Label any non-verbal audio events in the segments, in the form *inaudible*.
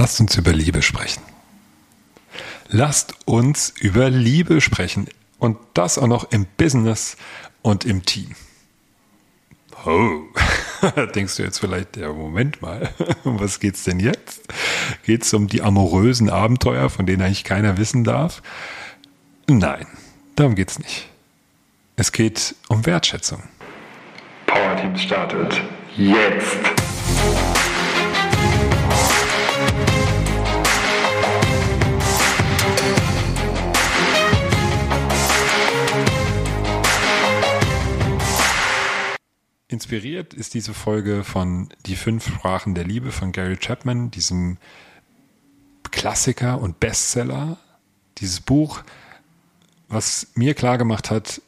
Lasst uns über Liebe sprechen. Lasst uns über Liebe sprechen und das auch noch im Business und im Team. Oh, *laughs* denkst du jetzt vielleicht, ja, Moment mal, *laughs* um was geht's denn jetzt? Geht's um die amorösen Abenteuer, von denen eigentlich keiner wissen darf? Nein, darum geht's nicht. Es geht um Wertschätzung. Power Team startet jetzt. Inspiriert ist diese Folge von Die fünf Sprachen der Liebe von Gary Chapman, diesem Klassiker und Bestseller. Dieses Buch, was mir klar gemacht hat,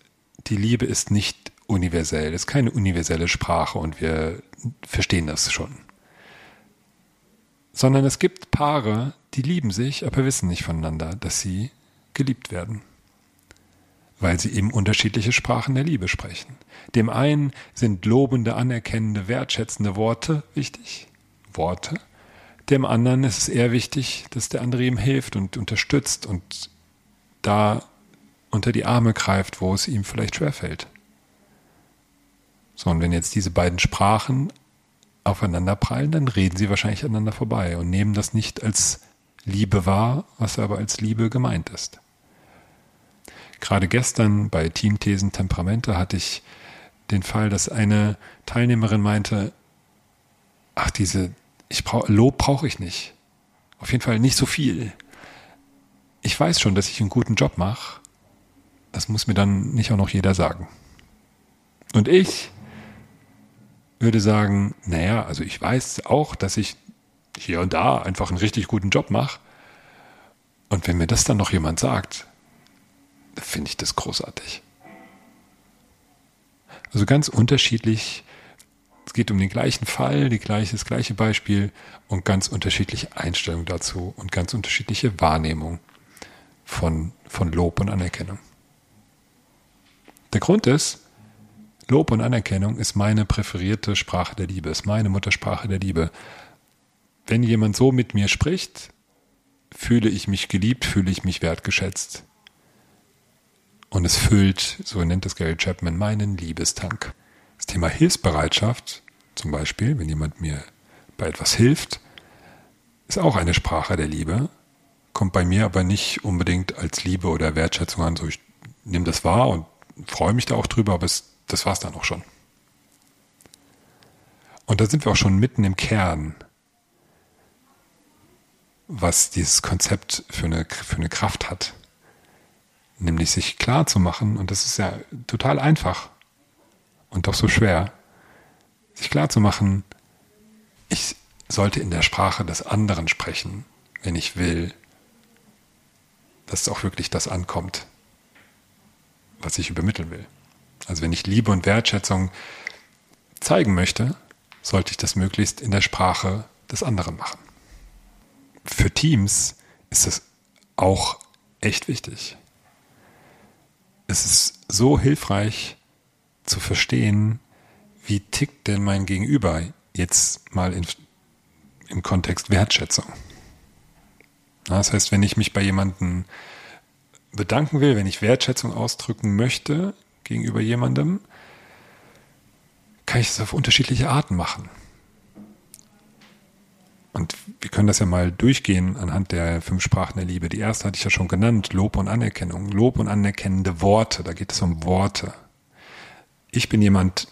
die Liebe ist nicht universell, ist keine universelle Sprache und wir verstehen das schon. Sondern es gibt Paare, die lieben sich, aber wissen nicht voneinander, dass sie geliebt werden weil sie eben unterschiedliche Sprachen der Liebe sprechen. Dem einen sind lobende, anerkennende, wertschätzende Worte wichtig, Worte. Dem anderen ist es eher wichtig, dass der andere ihm hilft und unterstützt und da unter die Arme greift, wo es ihm vielleicht schwerfällt. So, und wenn jetzt diese beiden Sprachen aufeinander prallen, dann reden sie wahrscheinlich aneinander vorbei und nehmen das nicht als Liebe wahr, was aber als Liebe gemeint ist. Gerade gestern bei Teamthesen Temperamente hatte ich den Fall, dass eine Teilnehmerin meinte, ach, diese, ich brauch, Lob brauche ich nicht. Auf jeden Fall nicht so viel. Ich weiß schon, dass ich einen guten Job mache. Das muss mir dann nicht auch noch jeder sagen. Und ich würde sagen, naja, also ich weiß auch, dass ich hier und da einfach einen richtig guten Job mache. Und wenn mir das dann noch jemand sagt, finde ich das großartig. Also ganz unterschiedlich. Es geht um den gleichen Fall, die gleiche, das gleiche Beispiel und ganz unterschiedliche Einstellungen dazu und ganz unterschiedliche Wahrnehmung von, von Lob und Anerkennung. Der Grund ist, Lob und Anerkennung ist meine präferierte Sprache der Liebe, ist meine Muttersprache der Liebe. Wenn jemand so mit mir spricht, fühle ich mich geliebt, fühle ich mich wertgeschätzt. Und es füllt, so nennt es Gary Chapman, meinen Liebestank. Das Thema Hilfsbereitschaft, zum Beispiel, wenn jemand mir bei etwas hilft, ist auch eine Sprache der Liebe, kommt bei mir aber nicht unbedingt als Liebe oder Wertschätzung an. So, ich nehme das wahr und freue mich da auch drüber, aber es, das war es dann auch schon. Und da sind wir auch schon mitten im Kern, was dieses Konzept für eine, für eine Kraft hat nämlich sich klar zu machen, und das ist ja total einfach und doch so schwer, sich klar zu machen, ich sollte in der Sprache des anderen sprechen, wenn ich will, dass auch wirklich das ankommt, was ich übermitteln will. Also wenn ich Liebe und Wertschätzung zeigen möchte, sollte ich das möglichst in der Sprache des anderen machen. Für Teams ist das auch echt wichtig es ist so hilfreich zu verstehen, wie tickt denn mein Gegenüber jetzt mal in, im Kontext Wertschätzung. Das heißt, wenn ich mich bei jemandem bedanken will, wenn ich Wertschätzung ausdrücken möchte gegenüber jemandem, kann ich es auf unterschiedliche Arten machen. Und wir können das ja mal durchgehen anhand der fünf Sprachen der Liebe. Die erste hatte ich ja schon genannt, Lob und Anerkennung. Lob und anerkennende Worte, da geht es um Worte. Ich bin jemand,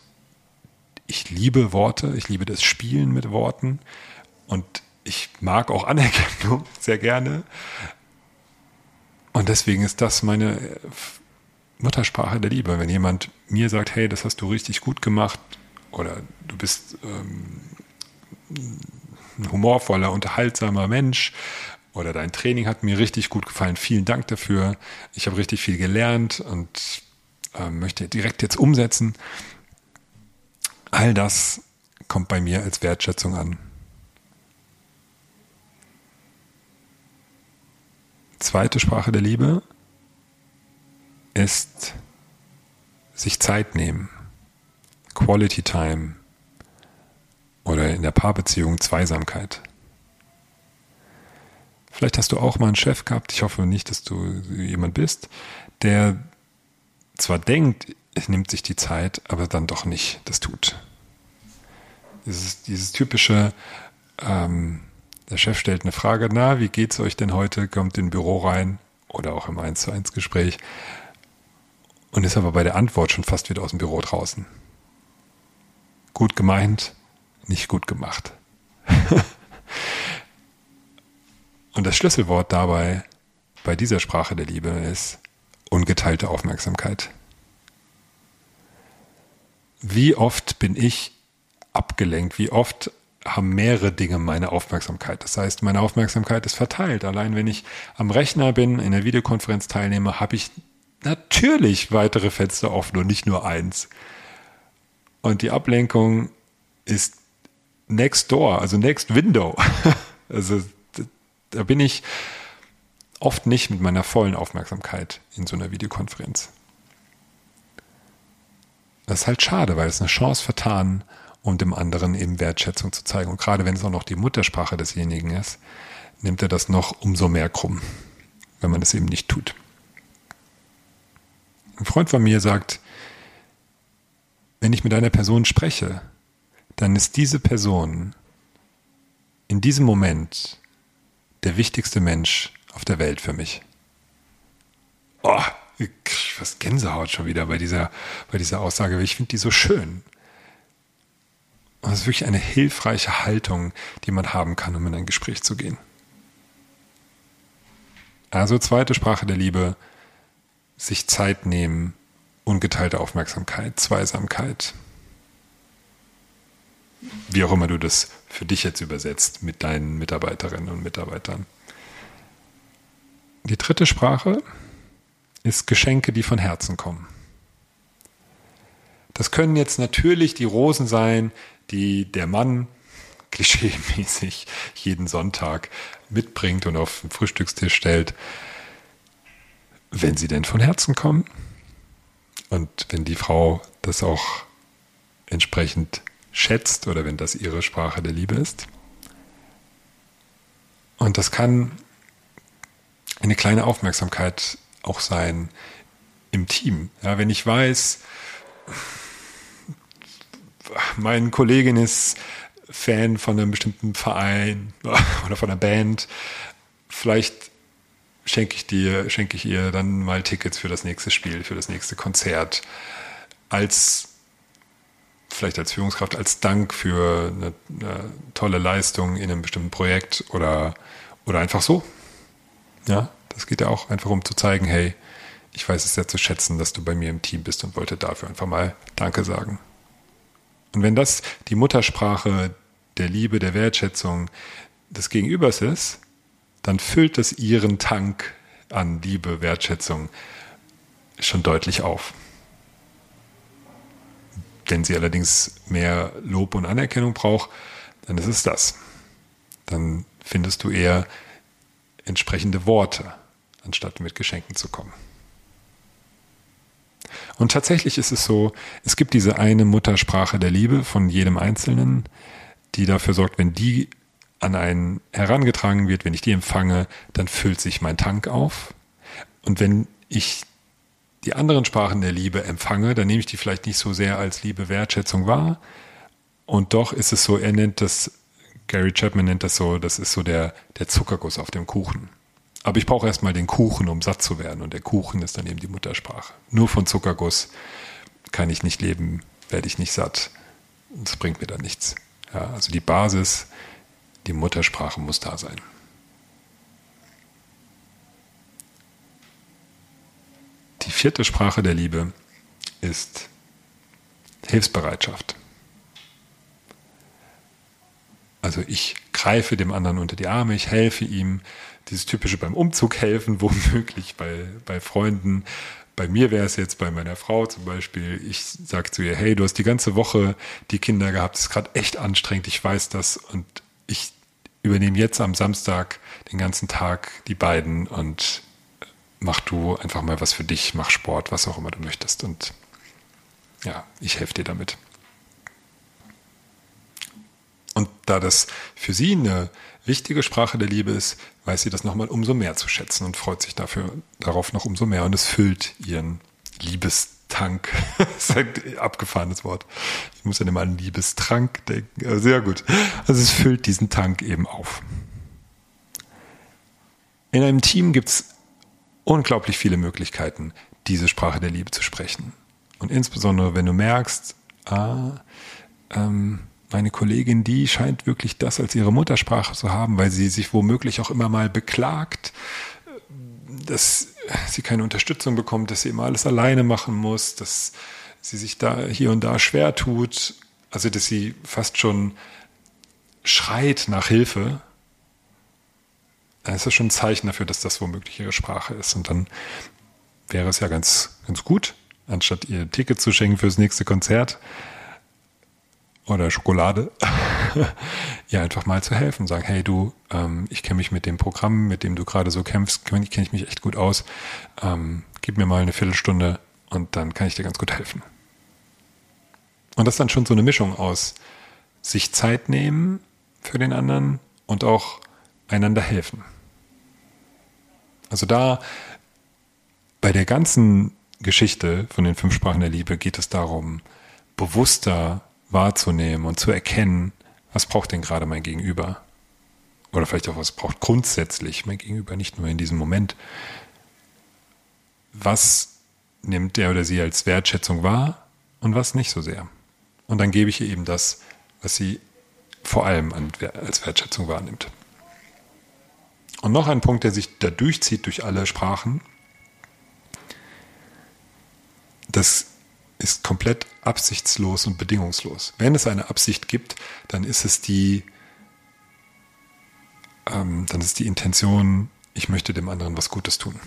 ich liebe Worte, ich liebe das Spielen mit Worten und ich mag auch Anerkennung *laughs* sehr gerne. Und deswegen ist das meine Muttersprache der Liebe. Wenn jemand mir sagt, hey, das hast du richtig gut gemacht oder du bist ähm, ein humorvoller, unterhaltsamer Mensch oder dein Training hat mir richtig gut gefallen. Vielen Dank dafür. Ich habe richtig viel gelernt und äh, möchte direkt jetzt umsetzen. All das kommt bei mir als Wertschätzung an. Zweite Sprache der Liebe ist sich Zeit nehmen. Quality Time oder in der Paarbeziehung Zweisamkeit. Vielleicht hast du auch mal einen Chef gehabt, ich hoffe nicht, dass du jemand bist, der zwar denkt, es nimmt sich die Zeit, aber dann doch nicht das tut. Dieses, dieses typische, ähm, der Chef stellt eine Frage, na, wie geht's euch denn heute? Kommt in Büro rein oder auch im 1 zu 1 Gespräch und ist aber bei der Antwort schon fast wieder aus dem Büro draußen. Gut gemeint, nicht gut gemacht. *laughs* und das Schlüsselwort dabei bei dieser Sprache der Liebe ist ungeteilte Aufmerksamkeit. Wie oft bin ich abgelenkt? Wie oft haben mehrere Dinge meine Aufmerksamkeit. Das heißt, meine Aufmerksamkeit ist verteilt. Allein wenn ich am Rechner bin, in der Videokonferenz teilnehme, habe ich natürlich weitere Fenster offen und nicht nur eins. Und die Ablenkung ist next door, also next window. *laughs* also da bin ich oft nicht mit meiner vollen Aufmerksamkeit in so einer Videokonferenz. Das ist halt schade, weil es eine Chance vertan um dem anderen eben Wertschätzung zu zeigen. Und gerade wenn es auch noch die Muttersprache desjenigen ist, nimmt er das noch umso mehr krumm, wenn man es eben nicht tut. Ein Freund von mir sagt, wenn ich mit einer Person spreche, dann ist diese Person in diesem Moment der wichtigste Mensch auf der Welt für mich. Oh, fast Gänsehaut schon wieder bei dieser, bei dieser Aussage, ich finde die so schön. Und das ist wirklich eine hilfreiche Haltung, die man haben kann, um in ein Gespräch zu gehen. Also zweite Sprache der Liebe, sich Zeit nehmen, ungeteilte Aufmerksamkeit, Zweisamkeit. Wie auch immer du das für dich jetzt übersetzt mit deinen Mitarbeiterinnen und Mitarbeitern. Die dritte Sprache ist Geschenke, die von Herzen kommen. Das können jetzt natürlich die Rosen sein, die der Mann *laughs* klischeemäßig jeden Sonntag mitbringt und auf den Frühstückstisch stellt, wenn sie denn von Herzen kommen und wenn die Frau das auch entsprechend schätzt oder wenn das ihre Sprache der Liebe ist. Und das kann eine kleine Aufmerksamkeit auch sein im Team. Ja, wenn ich weiß, mein Kollegin ist Fan von einem bestimmten Verein *laughs* oder von einer Band. Vielleicht schenke ich dir, schenke ich ihr dann mal Tickets für das nächste Spiel, für das nächste Konzert. Als vielleicht als Führungskraft, als Dank für eine, eine tolle Leistung in einem bestimmten Projekt oder, oder einfach so. Ja, das geht ja auch einfach um zu zeigen, hey, ich weiß es sehr zu schätzen, dass du bei mir im Team bist und wollte dafür einfach mal Danke sagen. Und wenn das die Muttersprache der Liebe, der Wertschätzung des Gegenübers ist, dann füllt es ihren Tank an Liebe, Wertschätzung schon deutlich auf. Wenn sie allerdings mehr Lob und Anerkennung braucht, dann ist es das. Dann findest du eher entsprechende Worte, anstatt mit Geschenken zu kommen. Und tatsächlich ist es so, es gibt diese eine Muttersprache der Liebe von jedem Einzelnen, die dafür sorgt, wenn die an einen herangetragen wird, wenn ich die empfange, dann füllt sich mein Tank auf. Und wenn ich die anderen Sprachen der Liebe empfange, dann nehme ich die vielleicht nicht so sehr als Liebe, Wertschätzung wahr. Und doch ist es so, er nennt das, Gary Chapman nennt das so, das ist so der, der Zuckerguss auf dem Kuchen. Aber ich brauche erstmal den Kuchen, um satt zu werden. Und der Kuchen ist dann eben die Muttersprache. Nur von Zuckerguss kann ich nicht leben, werde ich nicht satt. Das bringt mir dann nichts. Ja, also die Basis, die Muttersprache muss da sein. Die vierte Sprache der Liebe ist Hilfsbereitschaft. Also ich greife dem anderen unter die Arme, ich helfe ihm, dieses typische beim Umzug helfen, *laughs* womöglich bei, bei Freunden. Bei mir wäre es jetzt bei meiner Frau zum Beispiel, ich sage zu ihr, hey, du hast die ganze Woche die Kinder gehabt, es ist gerade echt anstrengend, ich weiß das und ich übernehme jetzt am Samstag den ganzen Tag die beiden und mach du einfach mal was für dich, mach Sport, was auch immer du möchtest und ja, ich helfe dir damit. Und da das für sie eine wichtige Sprache der Liebe ist, weiß sie das nochmal umso mehr zu schätzen und freut sich dafür darauf noch umso mehr und es füllt ihren Liebestank. *laughs* das ist ein abgefahrenes Wort. Ich muss ja immer an Liebestrank denken. Sehr gut. Also es füllt diesen Tank eben auf. In einem Team gibt es unglaublich viele Möglichkeiten, diese Sprache der Liebe zu sprechen. Und insbesondere, wenn du merkst, ah, ähm, meine Kollegin, die scheint wirklich das als ihre Muttersprache zu haben, weil sie sich womöglich auch immer mal beklagt, dass sie keine Unterstützung bekommt, dass sie immer alles alleine machen muss, dass sie sich da hier und da schwer tut, also dass sie fast schon schreit nach Hilfe, ist das schon ein Zeichen dafür, dass das womöglich ihre Sprache ist. Und dann wäre es ja ganz, ganz gut, anstatt ihr Ticket zu schenken fürs nächste Konzert, oder Schokolade, *laughs* ja einfach mal zu helfen, sagen, hey du, ähm, ich kenne mich mit dem Programm, mit dem du gerade so kämpfst, kenne ich mich echt gut aus, ähm, gib mir mal eine Viertelstunde und dann kann ich dir ganz gut helfen. Und das ist dann schon so eine Mischung aus sich Zeit nehmen für den anderen und auch einander helfen. Also da bei der ganzen Geschichte von den fünf Sprachen der Liebe geht es darum, bewusster wahrzunehmen und zu erkennen, was braucht denn gerade mein Gegenüber? Oder vielleicht auch, was braucht grundsätzlich mein Gegenüber, nicht nur in diesem Moment. Was nimmt der oder sie als Wertschätzung wahr und was nicht so sehr? Und dann gebe ich ihr eben das, was sie vor allem als Wertschätzung wahrnimmt. Und noch ein Punkt, der sich da durchzieht durch alle Sprachen, das ist komplett absichtslos und bedingungslos. Wenn es eine Absicht gibt, dann ist es die, ähm, dann ist die Intention, ich möchte dem anderen was Gutes tun.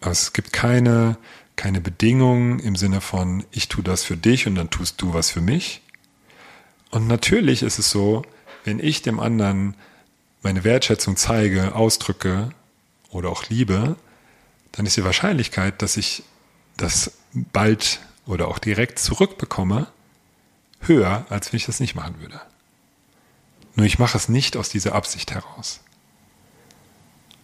Aber es gibt keine, keine Bedingung im Sinne von, ich tue das für dich und dann tust du was für mich. Und natürlich ist es so, wenn ich dem anderen meine Wertschätzung zeige, ausdrücke oder auch liebe, dann ist die Wahrscheinlichkeit, dass ich das bald oder auch direkt zurückbekomme, höher, als wenn ich das nicht machen würde. Nur ich mache es nicht aus dieser Absicht heraus.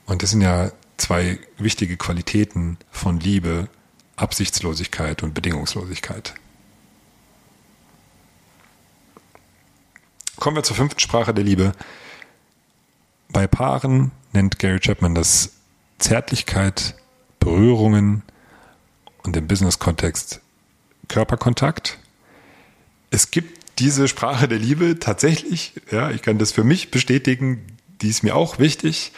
Und das sind ja zwei wichtige Qualitäten von Liebe, Absichtslosigkeit und Bedingungslosigkeit. Kommen wir zur fünften Sprache der Liebe. Bei Paaren nennt Gary Chapman das Zärtlichkeit, Berührungen, und im Business-Kontext Körperkontakt. Es gibt diese Sprache der Liebe tatsächlich, ja, ich kann das für mich bestätigen, die ist mir auch wichtig.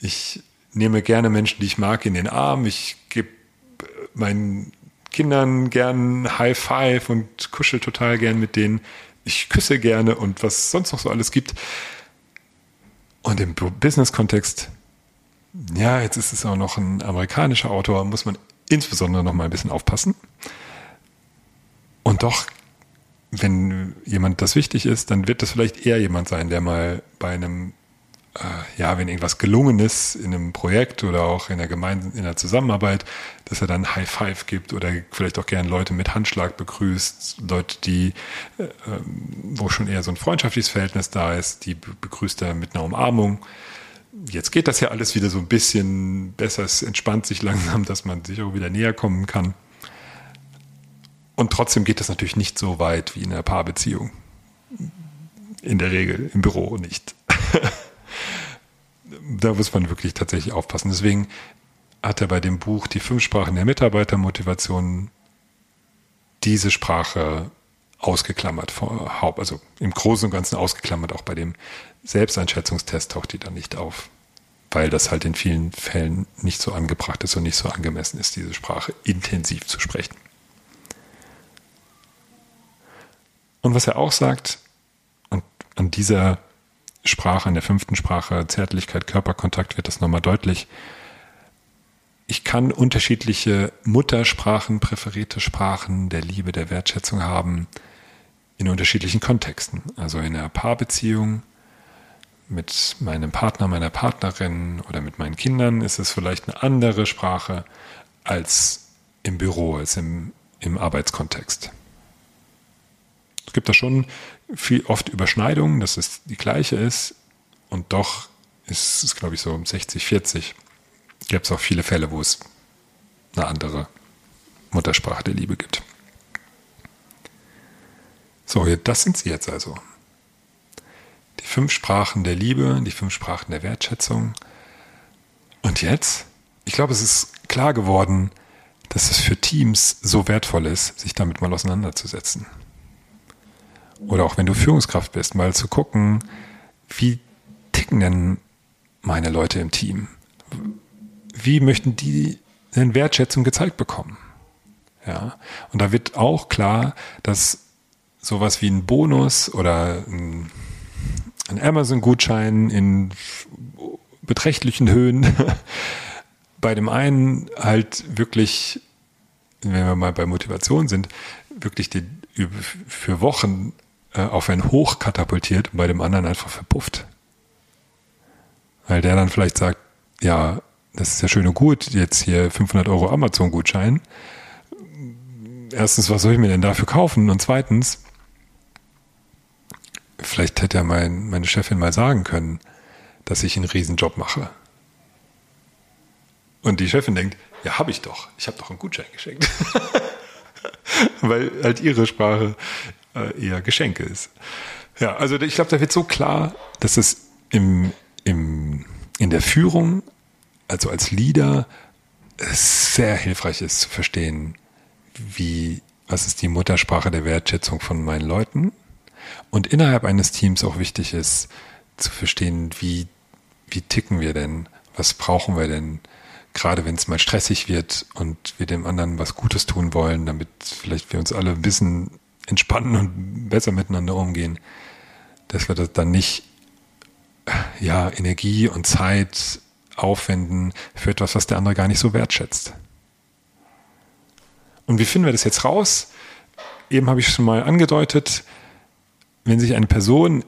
Ich nehme gerne Menschen, die ich mag, in den Arm. Ich gebe meinen Kindern gern High Five und kuschel total gern mit denen. Ich küsse gerne und was sonst noch so alles gibt. Und im Business-Kontext, ja, jetzt ist es auch noch ein amerikanischer Autor, muss man insbesondere noch mal ein bisschen aufpassen. Und doch, wenn jemand das wichtig ist, dann wird das vielleicht eher jemand sein, der mal bei einem, ja, wenn irgendwas gelungen ist in einem Projekt oder auch in der Gemeinde, in der Zusammenarbeit, dass er dann High Five gibt oder vielleicht auch gern Leute mit Handschlag begrüßt, Leute, die, äh, wo schon eher so ein freundschaftliches Verhältnis da ist, die begrüßt er mit einer Umarmung jetzt geht das ja alles wieder so ein bisschen besser. Es entspannt sich *laughs* langsam, dass man sich auch wieder näher kommen kann. Und trotzdem geht das natürlich nicht so weit wie in einer Paarbeziehung. In der Regel, im Büro nicht. *laughs* da muss man wirklich tatsächlich aufpassen. Deswegen hat er bei dem Buch Die fünf Sprachen der Mitarbeitermotivation diese Sprache ausgeklammert, also im Großen und Ganzen ausgeklammert, auch bei dem Selbsteinschätzungstest taucht die dann nicht auf, weil das halt in vielen Fällen nicht so angebracht ist und nicht so angemessen ist, diese Sprache intensiv zu sprechen. Und was er auch sagt, und an dieser Sprache, an der fünften Sprache, Zärtlichkeit, Körperkontakt wird das nochmal deutlich, ich kann unterschiedliche Muttersprachen, präferierte Sprachen der Liebe, der Wertschätzung haben in unterschiedlichen Kontexten. Also in einer Paarbeziehung mit meinem Partner, meiner Partnerin oder mit meinen Kindern ist es vielleicht eine andere Sprache als im Büro, als im, im Arbeitskontext. Es gibt da schon viel, oft Überschneidungen, dass es die gleiche ist und doch ist es, glaube ich, so um 60, 40. Gibt es auch viele Fälle, wo es eine andere Muttersprache der Liebe gibt. So, das sind sie jetzt also. Die fünf Sprachen der Liebe, die fünf Sprachen der Wertschätzung. Und jetzt? Ich glaube, es ist klar geworden, dass es für Teams so wertvoll ist, sich damit mal auseinanderzusetzen. Oder auch wenn du Führungskraft bist, mal zu gucken, wie ticken denn meine Leute im Team? Wie möchten die denn Wertschätzung gezeigt bekommen? Ja. Und da wird auch klar, dass sowas wie ein Bonus oder ein, ein Amazon-Gutschein in beträchtlichen Höhen *laughs* bei dem einen halt wirklich, wenn wir mal bei Motivation sind, wirklich die, für Wochen äh, auf ein Hoch katapultiert und bei dem anderen einfach verpufft. Weil der dann vielleicht sagt, ja, das ist ja schön und gut, jetzt hier 500 Euro Amazon-Gutschein. Erstens, was soll ich mir denn dafür kaufen? Und zweitens, vielleicht hätte ja mein, meine Chefin mal sagen können, dass ich einen Riesenjob mache. Und die Chefin denkt, ja, habe ich doch. Ich habe doch einen Gutschein geschenkt. *laughs* Weil halt ihre Sprache äh, eher Geschenke ist. Ja, also ich glaube, da wird so klar, dass es im, im, in der Führung, also als Leader, sehr hilfreich ist zu verstehen, wie, was ist die Muttersprache der Wertschätzung von meinen Leuten. Und innerhalb eines Teams auch wichtig ist zu verstehen, wie, wie ticken wir denn, was brauchen wir denn, gerade wenn es mal stressig wird und wir dem anderen was Gutes tun wollen, damit vielleicht wir uns alle ein bisschen entspannen und besser miteinander umgehen, dass wir das dann nicht ja, Energie und Zeit aufwenden für etwas, was der andere gar nicht so wertschätzt. Und wie finden wir das jetzt raus? Eben habe ich schon mal angedeutet, wenn sich eine Person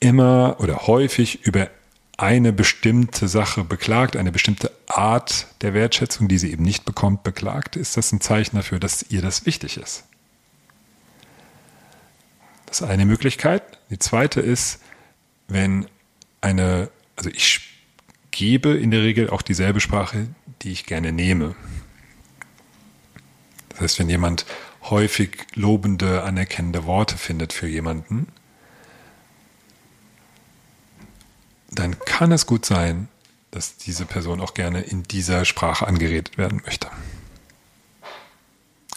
immer oder häufig über eine bestimmte Sache beklagt, eine bestimmte Art der Wertschätzung, die sie eben nicht bekommt, beklagt, ist das ein Zeichen dafür, dass ihr das wichtig ist. Das ist eine Möglichkeit. Die zweite ist, wenn eine, also ich gebe in der Regel auch dieselbe Sprache, die ich gerne nehme. Das heißt, wenn jemand häufig lobende, anerkennende Worte findet für jemanden, dann kann es gut sein, dass diese Person auch gerne in dieser Sprache angeredet werden möchte.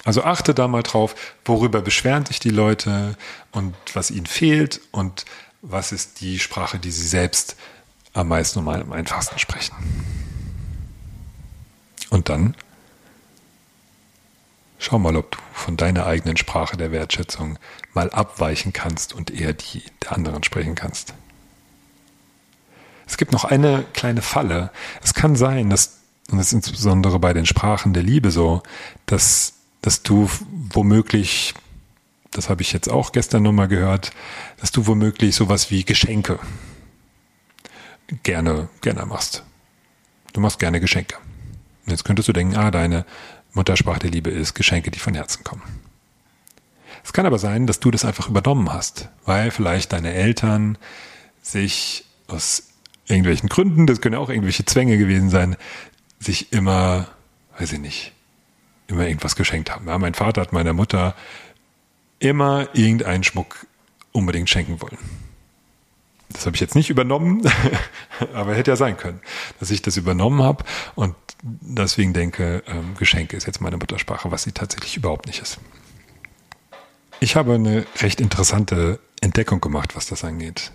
Also achte da mal drauf, worüber beschweren sich die Leute und was ihnen fehlt und was ist die Sprache, die sie selbst am meisten und am einfachsten sprechen. Und dann schau mal, ob du von deiner eigenen Sprache der Wertschätzung mal abweichen kannst und eher die der anderen sprechen kannst. Es gibt noch eine kleine Falle. Es kann sein, dass, und das ist insbesondere bei den Sprachen der Liebe so, dass dass du womöglich, das habe ich jetzt auch gestern nochmal gehört, dass du womöglich sowas wie Geschenke gerne, gerne machst. Du machst gerne Geschenke. Und jetzt könntest du denken, ah, deine Muttersprache der Liebe ist Geschenke, die von Herzen kommen. Es kann aber sein, dass du das einfach übernommen hast, weil vielleicht deine Eltern sich aus irgendwelchen Gründen, das können auch irgendwelche Zwänge gewesen sein, sich immer, weiß ich nicht, immer irgendwas geschenkt haben. Ja, mein Vater hat meiner Mutter immer irgendeinen Schmuck unbedingt schenken wollen. Das habe ich jetzt nicht übernommen, *laughs* aber hätte ja sein können, dass ich das übernommen habe und deswegen denke, ähm, Geschenke ist jetzt meine Muttersprache, was sie tatsächlich überhaupt nicht ist. Ich habe eine recht interessante Entdeckung gemacht, was das angeht.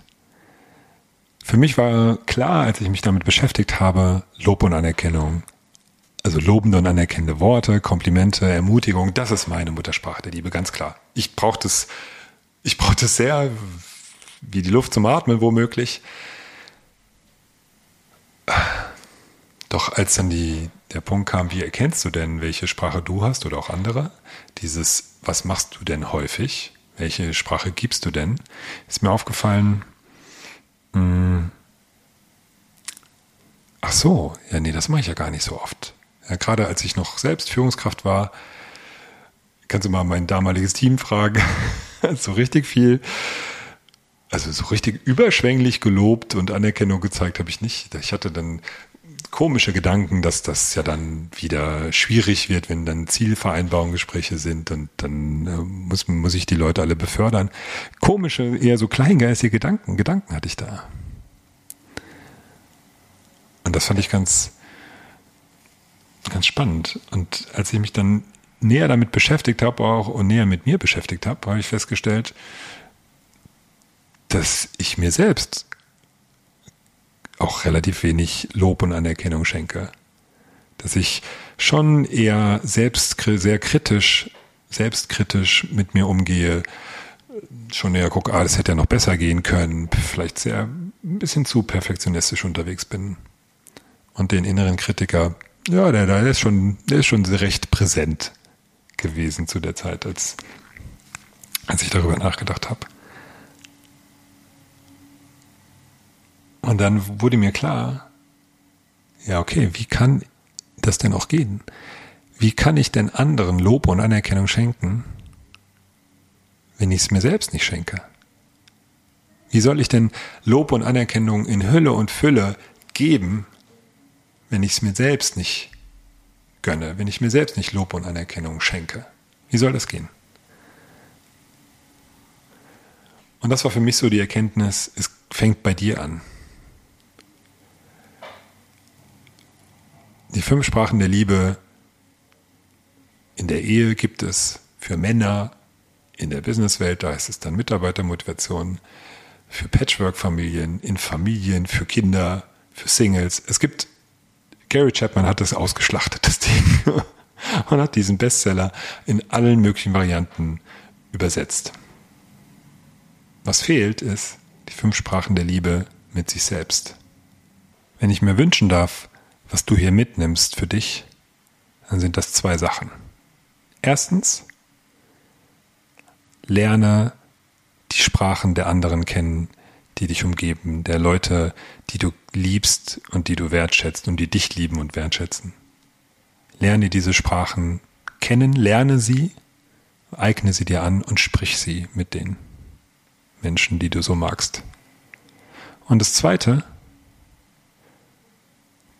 Für mich war klar, als ich mich damit beschäftigt habe, Lob und Anerkennung also lobende und anerkennende Worte, Komplimente, Ermutigung, das ist meine Muttersprache der Liebe, ganz klar. Ich brauche das, ich brauche das sehr, wie die Luft zum Atmen womöglich. Doch als dann die, der Punkt kam, wie erkennst du denn, welche Sprache du hast oder auch andere? Dieses, was machst du denn häufig? Welche Sprache gibst du denn? Ist mir aufgefallen, mh, hm, ach so, ja, nee, das mache ich ja gar nicht so oft. Ja, gerade als ich noch selbst Führungskraft war, kannst du mal mein damaliges Team fragen. *laughs* so richtig viel, also so richtig überschwänglich gelobt und Anerkennung gezeigt habe ich nicht. Ich hatte dann komische Gedanken, dass das ja dann wieder schwierig wird, wenn dann Zielvereinbarungsgespräche sind und dann äh, muss, muss ich die Leute alle befördern. Komische, eher so kleingeistige Gedanken, Gedanken hatte ich da. Und das fand ich ganz, ganz spannend. Und als ich mich dann näher damit beschäftigt habe, auch und näher mit mir beschäftigt habe, habe ich festgestellt, dass ich mir selbst auch relativ wenig Lob und Anerkennung schenke. Dass ich schon eher selbst sehr kritisch, selbstkritisch mit mir umgehe, schon eher gucke, ah, das hätte ja noch besser gehen können, vielleicht sehr ein bisschen zu perfektionistisch unterwegs bin. Und den inneren Kritiker, ja, der, der ist schon, der ist schon recht präsent gewesen zu der Zeit, als, als ich darüber nachgedacht habe. Und dann wurde mir klar, ja, okay, wie kann das denn auch gehen? Wie kann ich denn anderen Lob und Anerkennung schenken, wenn ich es mir selbst nicht schenke? Wie soll ich denn Lob und Anerkennung in Hülle und Fülle geben, wenn ich es mir selbst nicht gönne, wenn ich mir selbst nicht Lob und Anerkennung schenke? Wie soll das gehen? Und das war für mich so die Erkenntnis, es fängt bei dir an. Die fünf Sprachen der Liebe in der Ehe gibt es für Männer, in der Businesswelt, da ist es dann Mitarbeitermotivation, für Patchwork-Familien, in Familien, für Kinder, für Singles. Es gibt, Gary Chapman hat das ausgeschlachtet, das Ding, *laughs* und hat diesen Bestseller in allen möglichen Varianten übersetzt. Was fehlt, ist die fünf Sprachen der Liebe mit sich selbst. Wenn ich mir wünschen darf, was du hier mitnimmst für dich, dann sind das zwei Sachen. Erstens, lerne die Sprachen der anderen kennen, die dich umgeben, der Leute, die du liebst und die du wertschätzt und die dich lieben und wertschätzen. Lerne diese Sprachen kennen, lerne sie, eigne sie dir an und sprich sie mit den Menschen, die du so magst. Und das Zweite,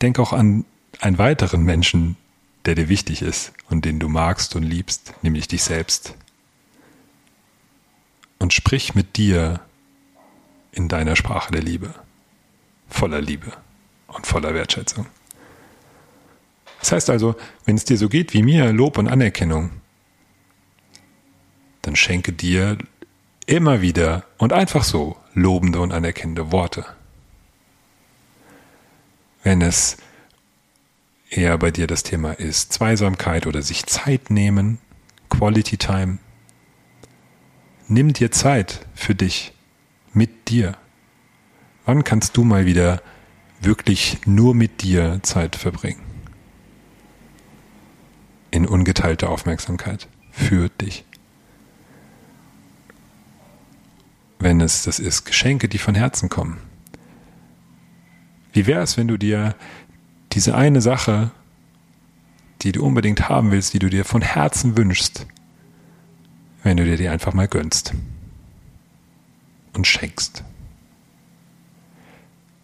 denk auch an einen weiteren Menschen, der dir wichtig ist und den du magst und liebst, nämlich dich selbst. Und sprich mit dir in deiner Sprache der Liebe, voller Liebe und voller Wertschätzung. Das heißt also, wenn es dir so geht wie mir, Lob und Anerkennung, dann schenke dir immer wieder und einfach so lobende und anerkennende Worte wenn es eher bei dir das Thema ist, Zweisamkeit oder sich Zeit nehmen, Quality Time. Nimm dir Zeit für dich, mit dir. Wann kannst du mal wieder wirklich nur mit dir Zeit verbringen? In ungeteilter Aufmerksamkeit für dich. Wenn es das ist, Geschenke, die von Herzen kommen. Wie wäre es, wenn du dir diese eine Sache, die du unbedingt haben willst, die du dir von Herzen wünschst, wenn du dir die einfach mal gönnst und schenkst?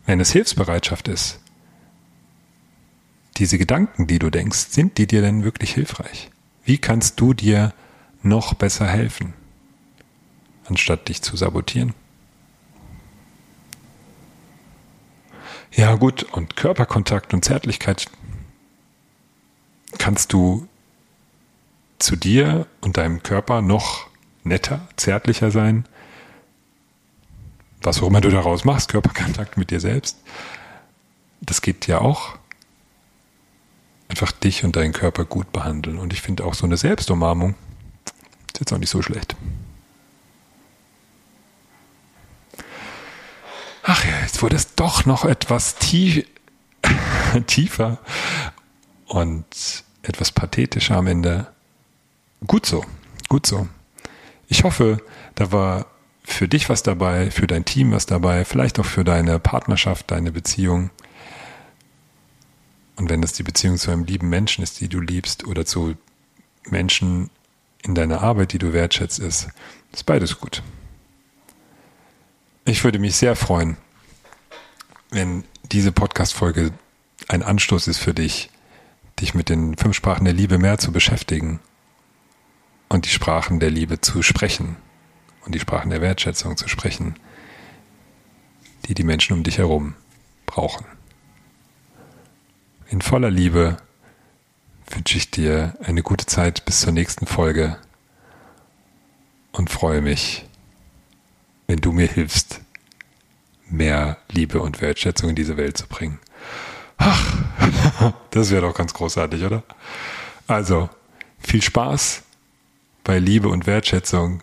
Wenn es Hilfsbereitschaft ist, diese Gedanken, die du denkst, sind die dir denn wirklich hilfreich? Wie kannst du dir noch besser helfen, anstatt dich zu sabotieren? Ja gut, und Körperkontakt und Zärtlichkeit kannst du zu dir und deinem Körper noch netter, zärtlicher sein. Was auch immer du daraus machst, Körperkontakt mit dir selbst, das geht ja auch. Einfach dich und deinen Körper gut behandeln. Und ich finde auch so eine Selbstumarmung ist jetzt auch nicht so schlecht. ach ja, jetzt wurde es doch noch etwas tief, *laughs* tiefer und etwas pathetischer am Ende. Gut so, gut so. Ich hoffe, da war für dich was dabei, für dein Team was dabei, vielleicht auch für deine Partnerschaft, deine Beziehung. Und wenn das die Beziehung zu einem lieben Menschen ist, die du liebst, oder zu Menschen in deiner Arbeit, die du wertschätzt, ist, Ist beides gut. Ich würde mich sehr freuen, wenn diese Podcast-Folge ein Anstoß ist für dich, dich mit den fünf Sprachen der Liebe mehr zu beschäftigen und die Sprachen der Liebe zu sprechen und die Sprachen der Wertschätzung zu sprechen, die die Menschen um dich herum brauchen. In voller Liebe wünsche ich dir eine gute Zeit bis zur nächsten Folge und freue mich, wenn du mir hilfst, mehr Liebe und Wertschätzung in diese Welt zu bringen. Ach, *laughs* das wäre doch ganz großartig, oder? Also, viel Spaß bei Liebe und Wertschätzung